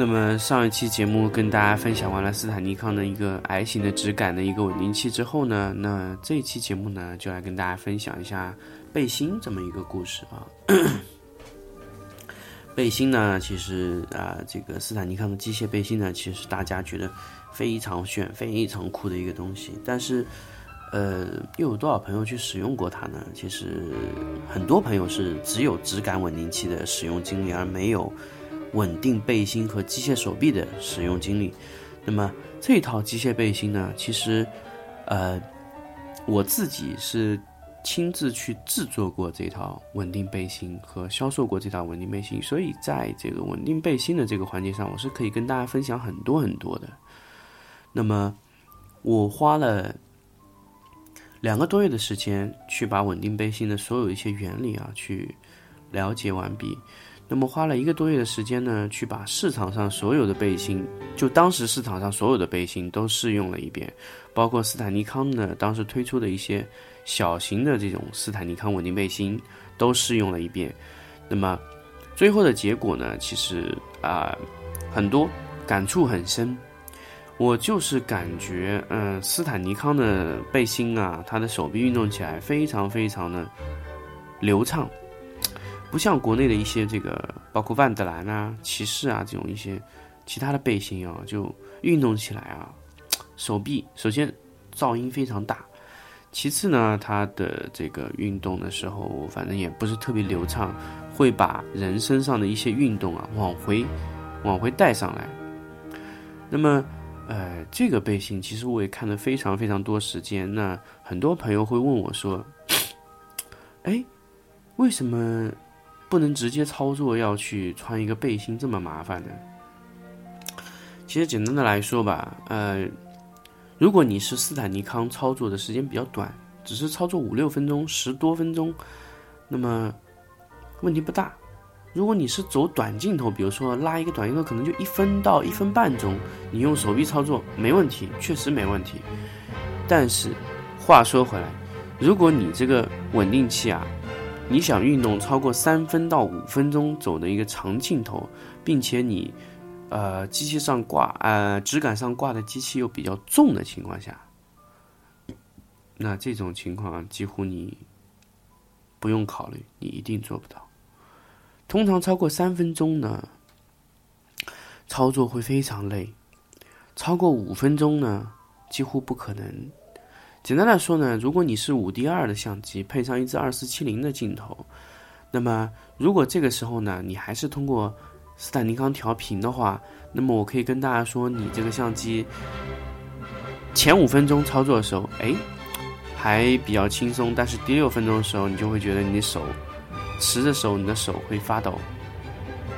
那么上一期节目跟大家分享完了斯坦尼康的一个 I 型的质感的一个稳定器之后呢，那这一期节目呢就来跟大家分享一下背心这么一个故事啊。背心呢，其实啊，这个斯坦尼康的机械背心呢，其实大家觉得非常炫、非常酷的一个东西，但是呃，又有多少朋友去使用过它呢？其实很多朋友是只有质感稳定器的使用经历，而没有。稳定背心和机械手臂的使用经历，那么这套机械背心呢？其实，呃，我自己是亲自去制作过这套稳定背心和销售过这套稳定背心，所以在这个稳定背心的这个环节上，我是可以跟大家分享很多很多的。那么，我花了两个多月的时间去把稳定背心的所有一些原理啊，去了解完毕。那么花了一个多月的时间呢，去把市场上所有的背心，就当时市场上所有的背心都试用了一遍，包括斯坦尼康的当时推出的一些小型的这种斯坦尼康稳定背心都试用了一遍。那么最后的结果呢，其实啊很多感触很深。我就是感觉，嗯，斯坦尼康的背心啊，它的手臂运动起来非常非常的流畅。不像国内的一些这个，包括万德兰啊、骑士啊这种一些其他的背心啊，就运动起来啊，手臂首先噪音非常大，其次呢，它的这个运动的时候，反正也不是特别流畅，会把人身上的一些运动啊往回往回带上来。那么，呃，这个背心其实我也看了非常非常多时间。那很多朋友会问我说：“哎，为什么？”不能直接操作，要去穿一个背心这么麻烦的。其实简单的来说吧，呃，如果你是斯坦尼康操作的时间比较短，只是操作五六分钟、十多分钟，那么问题不大。如果你是走短镜头，比如说拉一个短镜头，可能就一分到一分半钟，你用手臂操作没问题，确实没问题。但是话说回来，如果你这个稳定器啊，你想运动超过三分到五分钟走的一个长镜头，并且你，呃，机器上挂，呃，直杆上挂的机器又比较重的情况下，那这种情况几乎你不用考虑，你一定做不到。通常超过三分钟呢，操作会非常累；超过五分钟呢，几乎不可能。简单来说呢，如果你是五 D 二的相机，配上一支二四七零的镜头，那么如果这个时候呢，你还是通过斯坦尼康调频的话，那么我可以跟大家说，你这个相机前五分钟操作的时候，哎，还比较轻松，但是第六分钟的时候，你就会觉得你的手持着手，你的手会发抖，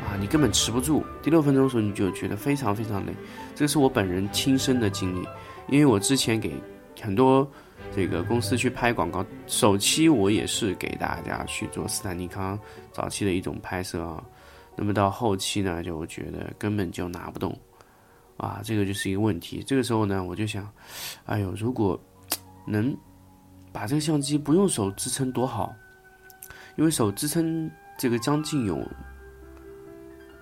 啊，你根本持不住。第六分钟的时候，你就觉得非常非常累。这是我本人亲身的经历，因为我之前给。很多这个公司去拍广告，首期我也是给大家去做斯坦尼康早期的一种拍摄啊。那么到后期呢，就觉得根本就拿不动啊，这个就是一个问题。这个时候呢，我就想，哎呦，如果能把这个相机不用手支撑多好，因为手支撑这个将近有。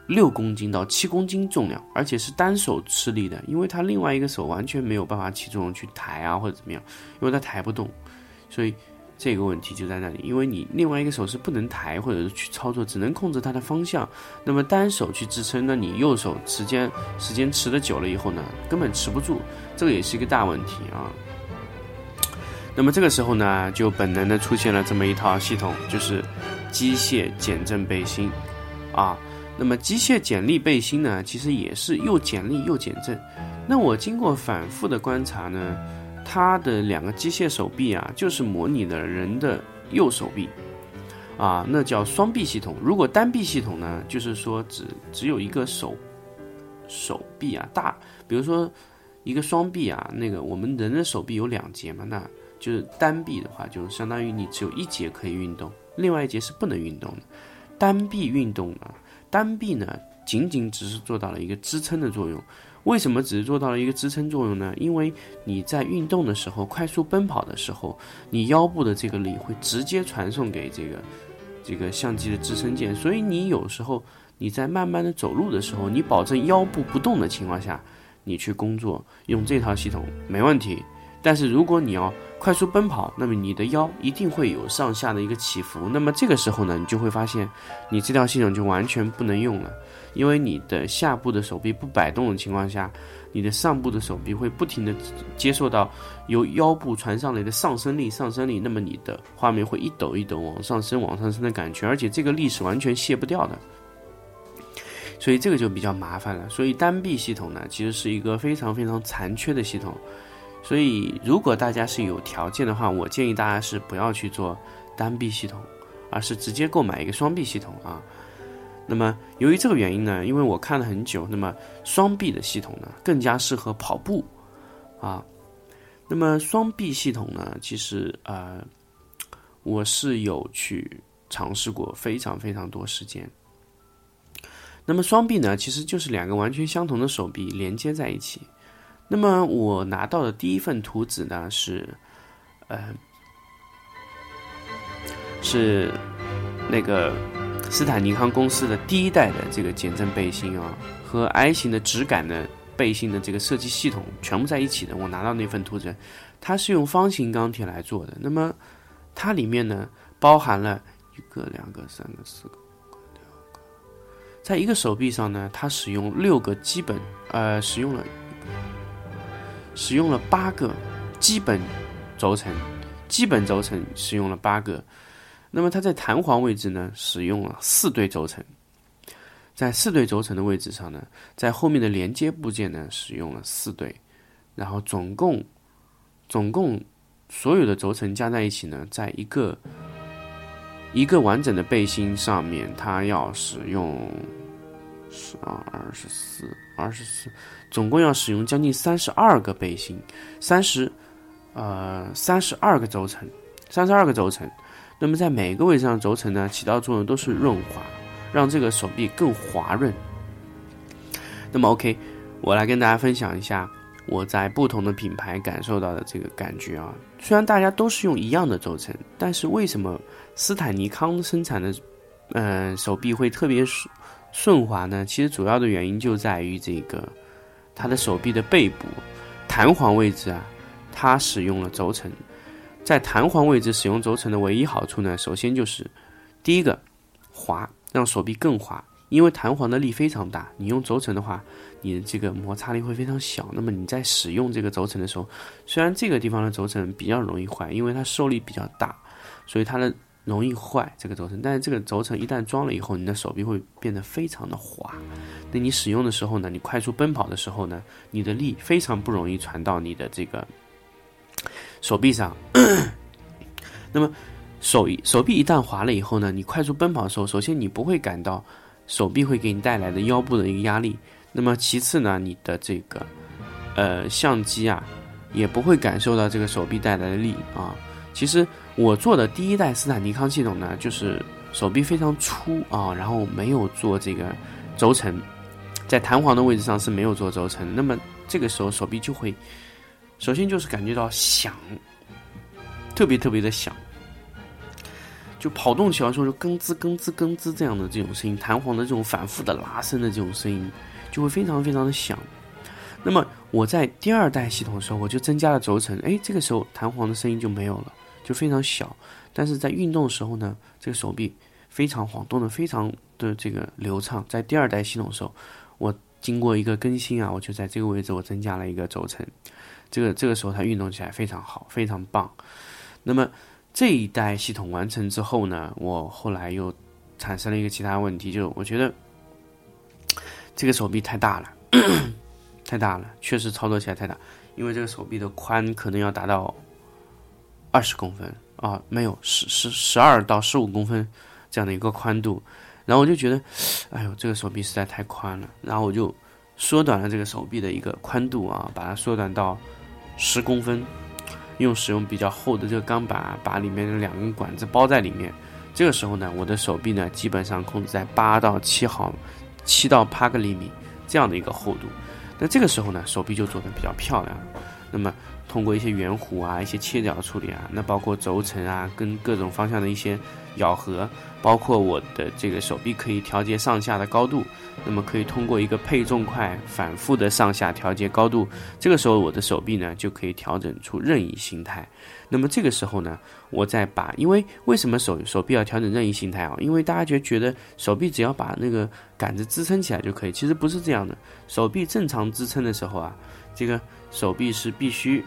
六公斤到七公斤重量，而且是单手吃力的，因为他另外一个手完全没有办法起作用去抬啊或者怎么样，因为他抬不动，所以这个问题就在那里，因为你另外一个手是不能抬或者是去操作，只能控制它的方向，那么单手去支撑，那你右手时间时间持的久了以后呢，根本持不住，这个也是一个大问题啊。那么这个时候呢，就本能的出现了这么一套系统，就是机械减震背心啊。那么机械剪力背心呢，其实也是又剪力又减震。那我经过反复的观察呢，它的两个机械手臂啊，就是模拟的人的右手臂，啊，那叫双臂系统。如果单臂系统呢，就是说只只有一个手手臂啊大，比如说一个双臂啊，那个我们人的手臂有两节嘛，那就是单臂的话，就相当于你只有一节可以运动，另外一节是不能运动的。单臂运动呢，单臂呢仅仅只是做到了一个支撑的作用。为什么只是做到了一个支撑作用呢？因为你在运动的时候，快速奔跑的时候，你腰部的这个力会直接传送给这个这个相机的支撑件，所以你有时候你在慢慢的走路的时候，你保证腰部不动的情况下，你去工作用这套系统没问题。但是如果你要快速奔跑，那么你的腰一定会有上下的一个起伏，那么这个时候呢，你就会发现你这套系统就完全不能用了。因为你的下部的手臂不摆动的情况下，你的上部的手臂会不停的接受到由腰部传上来的上升力、上升力，那么你的画面会一抖一抖往上升、往上升的感觉，而且这个力是完全卸不掉的，所以这个就比较麻烦了。所以单臂系统呢，其实是一个非常非常残缺的系统。所以如果大家是有条件的话，我建议大家是不要去做单臂系统，而是直接购买一个双臂系统啊。那么，由于这个原因呢，因为我看了很久，那么双臂的系统呢更加适合跑步，啊，那么双臂系统呢，其实呃，我是有去尝试过非常非常多时间。那么双臂呢，其实就是两个完全相同的手臂连接在一起。那么我拿到的第一份图纸呢是，呃，是那个。斯坦尼康公司的第一代的这个减震背心啊，和 I 型的直感的背心的这个设计系统全部在一起的。我拿到那份图纸，它是用方形钢铁来做的。那么它里面呢，包含了一个、两个、三个、四个、六个，在一个手臂上呢，它使用六个基本，呃，使用了使用了八个基本轴承，基本轴承使用了八个。那么它在弹簧位置呢，使用了四对轴承，在四对轴承的位置上呢，在后面的连接部件呢，使用了四对，然后总共总共所有的轴承加在一起呢，在一个一个完整的背心上面，它要使用十二、二十四、二十四，总共要使用将近三十二个背心，三十呃三十二个轴承，三十二个轴承。那么在每个位置上轴承呢，起到作用都是润滑，让这个手臂更滑润。那么 OK，我来跟大家分享一下我在不同的品牌感受到的这个感觉啊。虽然大家都是用一样的轴承，但是为什么斯坦尼康生产的嗯手臂会特别顺滑呢？其实主要的原因就在于这个它的手臂的背部弹簧位置啊，它使用了轴承。在弹簧位置使用轴承的唯一好处呢，首先就是第一个滑，让手臂更滑，因为弹簧的力非常大。你用轴承的话，你的这个摩擦力会非常小。那么你在使用这个轴承的时候，虽然这个地方的轴承比较容易坏，因为它受力比较大，所以它的容易坏这个轴承。但是这个轴承一旦装了以后，你的手臂会变得非常的滑。那你使用的时候呢，你快速奔跑的时候呢，你的力非常不容易传到你的这个。手臂上，那么手手臂一旦滑了以后呢，你快速奔跑的时候，首先你不会感到手臂会给你带来的腰部的一个压力，那么其次呢，你的这个呃相机啊也不会感受到这个手臂带来的力啊。其实我做的第一代斯坦尼康系统呢，就是手臂非常粗啊，然后没有做这个轴承，在弹簧的位置上是没有做轴承，那么这个时候手臂就会。首先就是感觉到响，特别特别的响，就跑动起来的时候就咯吱咯吱咯吱这样的这种声音，弹簧的这种反复的拉伸的这种声音，就会非常非常的响。那么我在第二代系统的时候，我就增加了轴承，哎，这个时候弹簧的声音就没有了，就非常小。但是在运动的时候呢，这个手臂非常晃动的非常的这个流畅。在第二代系统的时候，我经过一个更新啊，我就在这个位置我增加了一个轴承。这个这个时候它运动起来非常好，非常棒。那么这一代系统完成之后呢，我后来又产生了一个其他问题，就我觉得这个手臂太大了，太大了，确实操作起来太大。因为这个手臂的宽可能要达到二十公分啊，没有十十十二到十五公分这样的一个宽度。然后我就觉得，哎呦，这个手臂实在太宽了。然后我就缩短了这个手臂的一个宽度啊，把它缩短到十公分，用使用比较厚的这个钢板，把里面的两根管子包在里面。这个时候呢，我的手臂呢基本上控制在八到七毫，七到八个厘米这样的一个厚度。那这个时候呢，手臂就做的比较漂亮。那么通过一些圆弧啊、一些切角处理啊，那包括轴承啊，跟各种方向的一些咬合，包括我的这个手臂可以调节上下的高度，那么可以通过一个配重块反复的上下调节高度，这个时候我的手臂呢就可以调整出任意形态。那么这个时候呢，我再把，因为为什么手手臂要调整任意形态啊？因为大家觉觉得手臂只要把那个杆子支撑起来就可以，其实不是这样的。手臂正常支撑的时候啊，这个手臂是必须。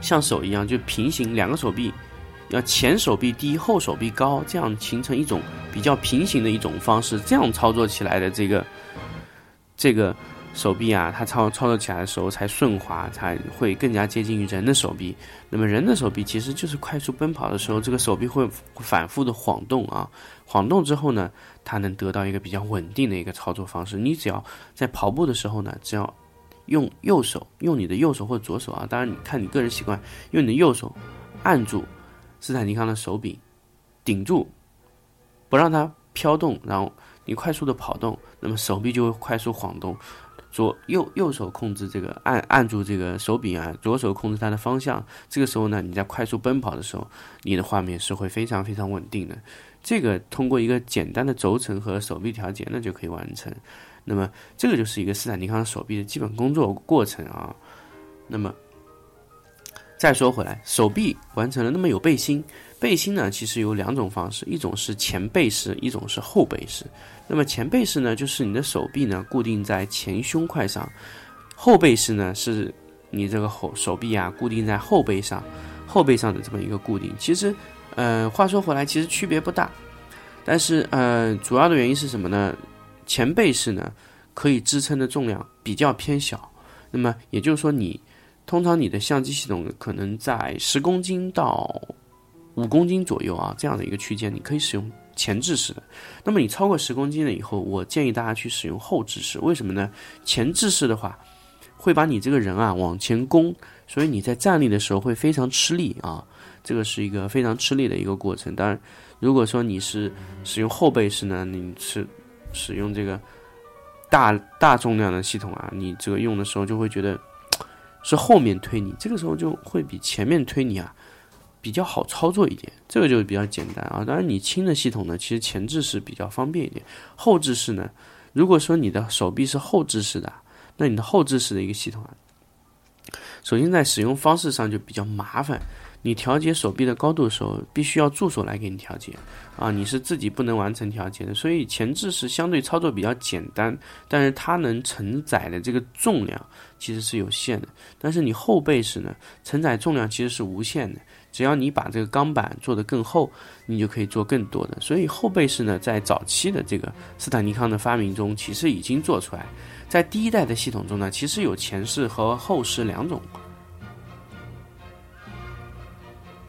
像手一样，就平行两个手臂，要前手臂低，后手臂高，这样形成一种比较平行的一种方式。这样操作起来的这个这个手臂啊，它操操作起来的时候才顺滑，才会更加接近于人的手臂。那么人的手臂其实就是快速奔跑的时候，这个手臂会反复的晃动啊，晃动之后呢，它能得到一个比较稳定的一个操作方式。你只要在跑步的时候呢，只要用右手，用你的右手或左手啊，当然你看你个人习惯，用你的右手按住斯坦尼康的手柄，顶住，不让它飘动，然后你快速的跑动，那么手臂就会快速晃动。左右右手控制这个按按住这个手柄啊，左手控制它的方向。这个时候呢，你在快速奔跑的时候，你的画面是会非常非常稳定的。这个通过一个简单的轴承和手臂调节呢，就可以完成。那么，这个就是一个斯坦尼康手臂的基本工作过程啊。那么，再说回来，手臂完成了，那么有背心。背心呢，其实有两种方式，一种是前背式，一种是后背式。那么前背式呢，就是你的手臂呢固定在前胸块上；后背式呢，是你这个后手臂啊固定在后背上，后背上的这么一个固定。其实，呃，话说回来，其实区别不大。但是，呃，主要的原因是什么呢？前背式呢，可以支撑的重量比较偏小，那么也就是说，你通常你的相机系统可能在十公斤到五公斤左右啊这样的一个区间，你可以使用前置式的。那么你超过十公斤了以后，我建议大家去使用后置式。为什么呢？前置式的话，会把你这个人啊往前弓，所以你在站立的时候会非常吃力啊，这个是一个非常吃力的一个过程。当然，如果说你是使用后背式呢，你是。使用这个大大重量的系统啊，你这个用的时候就会觉得是后面推你，这个时候就会比前面推你啊比较好操作一点，这个就比较简单啊。当然你轻的系统呢，其实前置式比较方便一点，后置式呢，如果说你的手臂是后置式的，那你的后置式的一个系统啊，首先在使用方式上就比较麻烦。你调节手臂的高度的时候，必须要助手来给你调节，啊，你是自己不能完成调节的。所以前置是相对操作比较简单，但是它能承载的这个重量其实是有限的。但是你后背式呢，承载重量其实是无限的，只要你把这个钢板做得更厚，你就可以做更多的。所以后背式呢，在早期的这个斯坦尼康的发明中，其实已经做出来。在第一代的系统中呢，其实有前式和后式两种。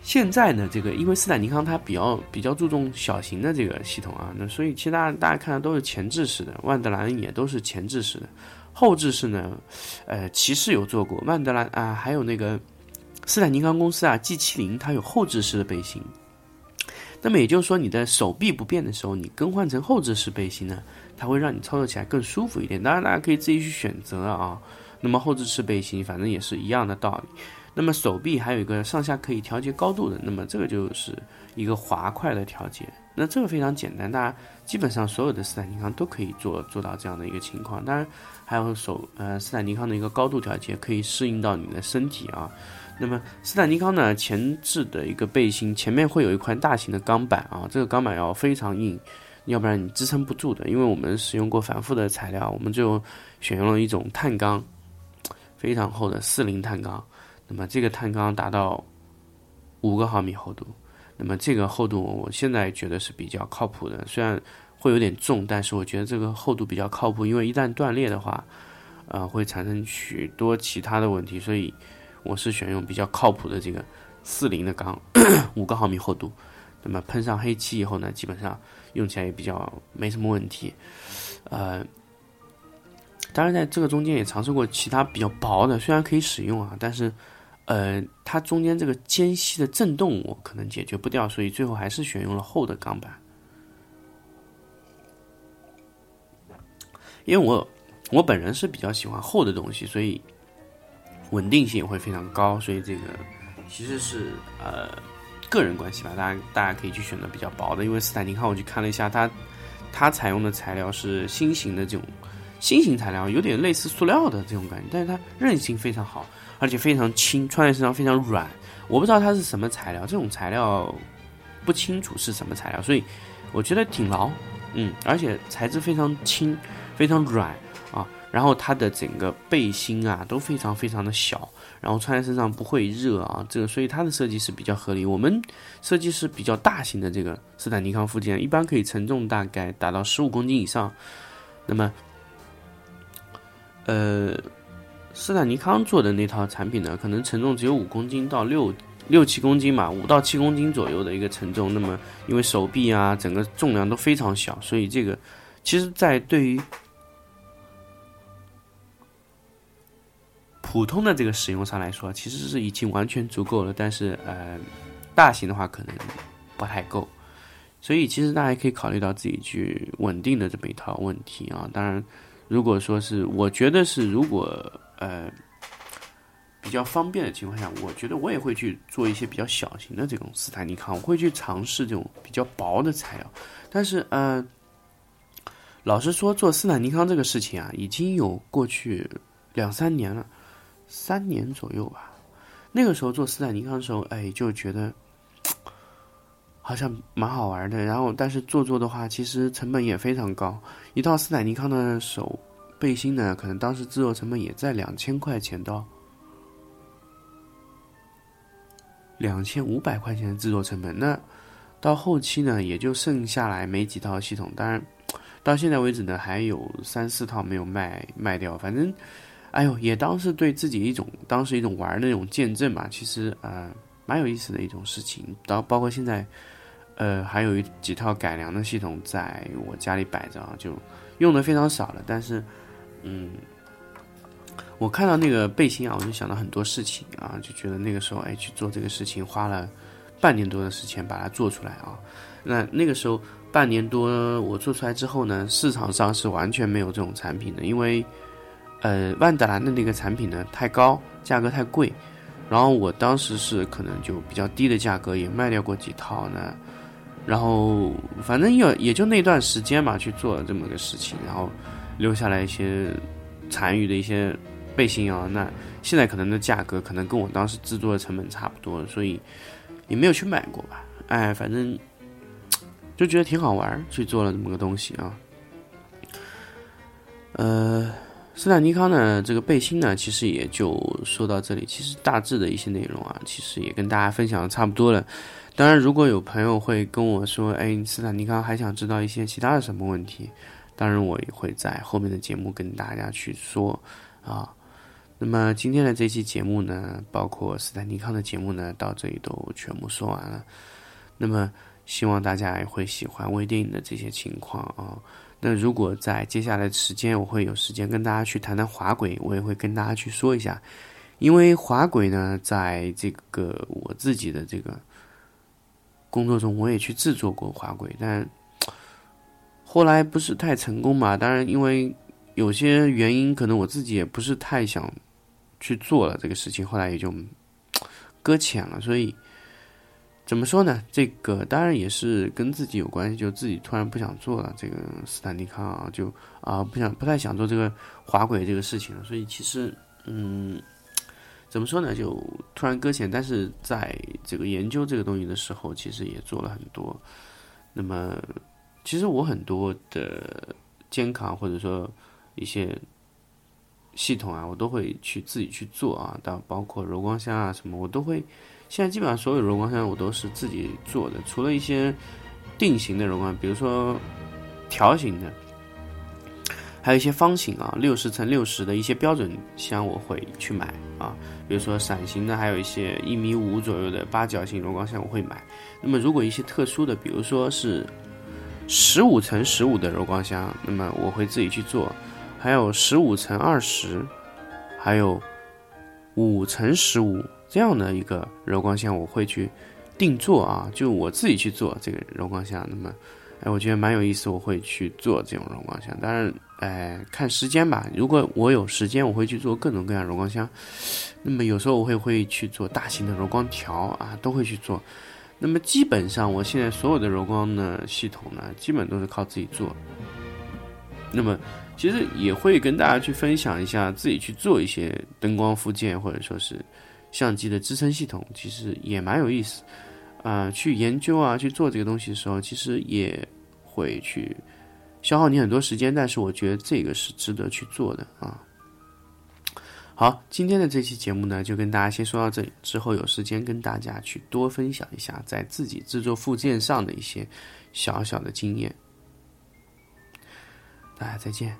现在呢，这个因为斯坦尼康它比较比较注重小型的这个系统啊，那所以其他大家看的都是前置式的，万德兰也都是前置式的，后置式呢，呃，骑士有做过，万德兰啊，还有那个斯坦尼康公司啊，G 七零它有后置式的背心。那么也就是说，你的手臂不变的时候，你更换成后置式背心呢，它会让你操作起来更舒服一点。当然，大家可以自己去选择啊。那么后置式背心，反正也是一样的道理。那么手臂还有一个上下可以调节高度的，那么这个就是一个滑块的调节。那这个非常简单，大家基本上所有的斯坦尼康都可以做做到这样的一个情况。当然还有手呃斯坦尼康的一个高度调节，可以适应到你的身体啊。那么斯坦尼康呢前置的一个背心前面会有一块大型的钢板啊，这个钢板要非常硬，要不然你支撑不住的。因为我们使用过反复的材料，我们就选用了一种碳钢，非常厚的四零碳钢。那么这个碳钢达到五个毫米厚度，那么这个厚度我现在觉得是比较靠谱的，虽然会有点重，但是我觉得这个厚度比较靠谱，因为一旦断裂的话，呃，会产生许多其他的问题，所以我是选用比较靠谱的这个四零的钢，五个毫米厚度。那么喷上黑漆以后呢，基本上用起来也比较没什么问题，呃。当然在这个中间也尝试过其他比较薄的，虽然可以使用啊，但是，呃，它中间这个间隙的震动我可能解决不掉，所以最后还是选用了厚的钢板。因为我我本人是比较喜欢厚的东西，所以稳定性也会非常高，所以这个其实是呃个人关系吧，大家大家可以去选择比较薄的，因为斯坦尼康我去看了一下，它它采用的材料是新型的这种新型材料，有点类似塑料的这种感觉，但是它韧性非常好，而且非常轻，穿在身上非常软。我不知道它是什么材料，这种材料不清楚是什么材料，所以我觉得挺牢，嗯，而且材质非常轻。非常软啊，然后它的整个背心啊都非常非常的小，然后穿在身上不会热啊，这个所以它的设计是比较合理。我们设计是比较大型的这个斯坦尼康附件，一般可以承重大概达到十五公斤以上。那么，呃，斯坦尼康做的那套产品呢，可能承重只有五公斤到六六七公斤嘛，五到七公斤左右的一个承重。那么因为手臂啊整个重量都非常小，所以这个其实，在对于普通的这个使用上来说，其实是已经完全足够了。但是，呃，大型的话可能不太够，所以其实大家可以考虑到自己去稳定的这么一套问题啊。当然，如果说是我觉得是如果呃比较方便的情况下，我觉得我也会去做一些比较小型的这种斯坦尼康，我会去尝试这种比较薄的材料。但是，呃，老实说，做斯坦尼康这个事情啊，已经有过去两三年了。三年左右吧，那个时候做斯坦尼康的时候，哎，就觉得好像蛮好玩的。然后，但是做做的话，其实成本也非常高。一套斯坦尼康的手背心呢，可能当时制作成本也在两千块钱到两千五百块钱的制作成本。那到后期呢，也就剩下来没几套系统。当然，到现在为止呢，还有三四套没有卖卖掉。反正。哎呦，也当是对自己一种当时一种玩的那种见证吧。其实呃，蛮有意思的一种事情。到包括现在，呃，还有一几套改良的系统在我家里摆着啊，就用的非常少了。但是，嗯，我看到那个背心啊，我就想到很多事情啊，就觉得那个时候哎去做这个事情花了半年多的时间把它做出来啊。那那个时候半年多我做出来之后呢，市场上是完全没有这种产品的，因为。呃，万达兰的那个产品呢太高，价格太贵，然后我当时是可能就比较低的价格也卖掉过几套呢，然后反正也也就那段时间嘛去做了这么个事情，然后留下来一些残余的一些背心啊，那现在可能的价格可能跟我当时制作的成本差不多，所以也没有去买过吧，哎，反正就觉得挺好玩，去做了这么个东西啊，呃。斯坦尼康呢，这个背心呢，其实也就说到这里。其实大致的一些内容啊，其实也跟大家分享的差不多了。当然，如果有朋友会跟我说，哎，斯坦尼康还想知道一些其他的什么问题，当然我也会在后面的节目跟大家去说啊。那么今天的这期节目呢，包括斯坦尼康的节目呢，到这里都全部说完了。那么希望大家也会喜欢微电影的这些情况啊。那如果在接下来的时间，我会有时间跟大家去谈谈滑轨，我也会跟大家去说一下，因为滑轨呢，在这个我自己的这个工作中，我也去制作过滑轨，但后来不是太成功嘛。当然，因为有些原因，可能我自己也不是太想去做了这个事情，后来也就搁浅了，所以。怎么说呢？这个当然也是跟自己有关系，就自己突然不想做了。这个斯坦尼康啊，就啊不想不太想做这个滑轨这个事情了。所以其实，嗯，怎么说呢？就突然搁浅。但是在这个研究这个东西的时候，其实也做了很多。那么，其实我很多的监考或者说一些系统啊，我都会去自己去做啊，到包括柔光箱啊什么，我都会。现在基本上所有柔光箱我都是自己做的，除了一些定型的柔光，比如说条形的，还有一些方形啊，六十乘六十的一些标准箱我会去买啊。比如说伞形的，还有一些一米五左右的八角形柔光箱我会买。那么如果一些特殊的，比如说是十五乘十五的柔光箱，那么我会自己去做。还有十五乘二十，还有五乘十五这样的一个柔光箱，我会去定做啊，就我自己去做这个柔光箱。那么，哎，我觉得蛮有意思，我会去做这种柔光箱。当然，哎，看时间吧。如果我有时间，我会去做各种各样柔光箱。那么有时候我会会去做大型的柔光条啊，都会去做。那么基本上，我现在所有的柔光呢系统呢，基本都是靠自己做。那么，其实也会跟大家去分享一下自己去做一些灯光附件，或者说是相机的支撑系统，其实也蛮有意思啊。去研究啊，去做这个东西的时候，其实也会去消耗你很多时间，但是我觉得这个是值得去做的啊。好，今天的这期节目呢，就跟大家先说到这里，之后有时间跟大家去多分享一下在自己制作附件上的一些小小的经验。大家再见。